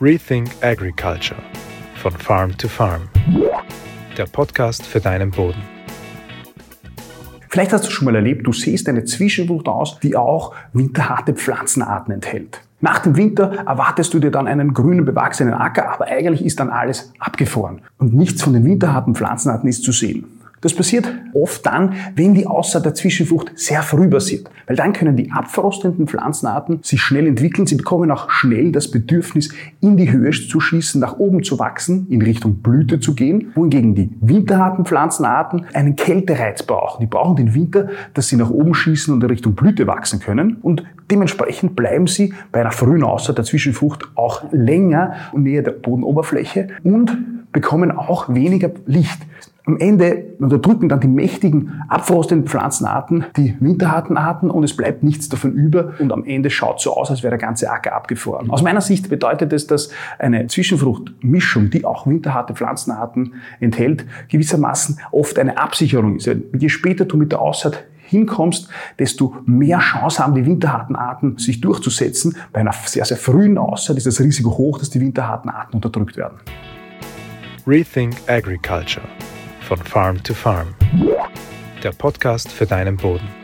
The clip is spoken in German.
Rethink Agriculture von Farm to Farm. Der Podcast für deinen Boden. Vielleicht hast du schon mal erlebt, du siehst eine Zwischenfrucht aus, die auch winterharte Pflanzenarten enthält. Nach dem Winter erwartest du dir dann einen grünen, bewachsenen Acker, aber eigentlich ist dann alles abgefroren und nichts von den winterharten Pflanzenarten ist zu sehen. Das passiert oft dann, wenn die Aussaat der Zwischenfrucht sehr früh passiert. Weil dann können die abfrostenden Pflanzenarten sich schnell entwickeln. Sie bekommen auch schnell das Bedürfnis, in die Höhe zu schießen, nach oben zu wachsen, in Richtung Blüte zu gehen. Wohingegen die winterharten Pflanzenarten einen Kältereiz brauchen. Die brauchen den Winter, dass sie nach oben schießen und in Richtung Blüte wachsen können. Und dementsprechend bleiben sie bei einer frühen Aussaat der Zwischenfrucht auch länger und näher der Bodenoberfläche und bekommen auch weniger Licht. Am Ende unterdrücken dann die mächtigen, abfrostenden Pflanzenarten die winterharten Arten und es bleibt nichts davon über und am Ende schaut so aus, als wäre der ganze Acker abgefroren. Aus meiner Sicht bedeutet es, dass eine Zwischenfruchtmischung, die auch winterharte Pflanzenarten enthält, gewissermaßen oft eine Absicherung ist. Je später du mit der Aussaat hinkommst, desto mehr Chance haben die winterharten Arten, sich durchzusetzen. Bei einer sehr, sehr frühen Aussaat ist das Risiko hoch, dass die winterharten Arten unterdrückt werden. Rethink Agriculture von Farm to Farm. Der Podcast für deinen Boden.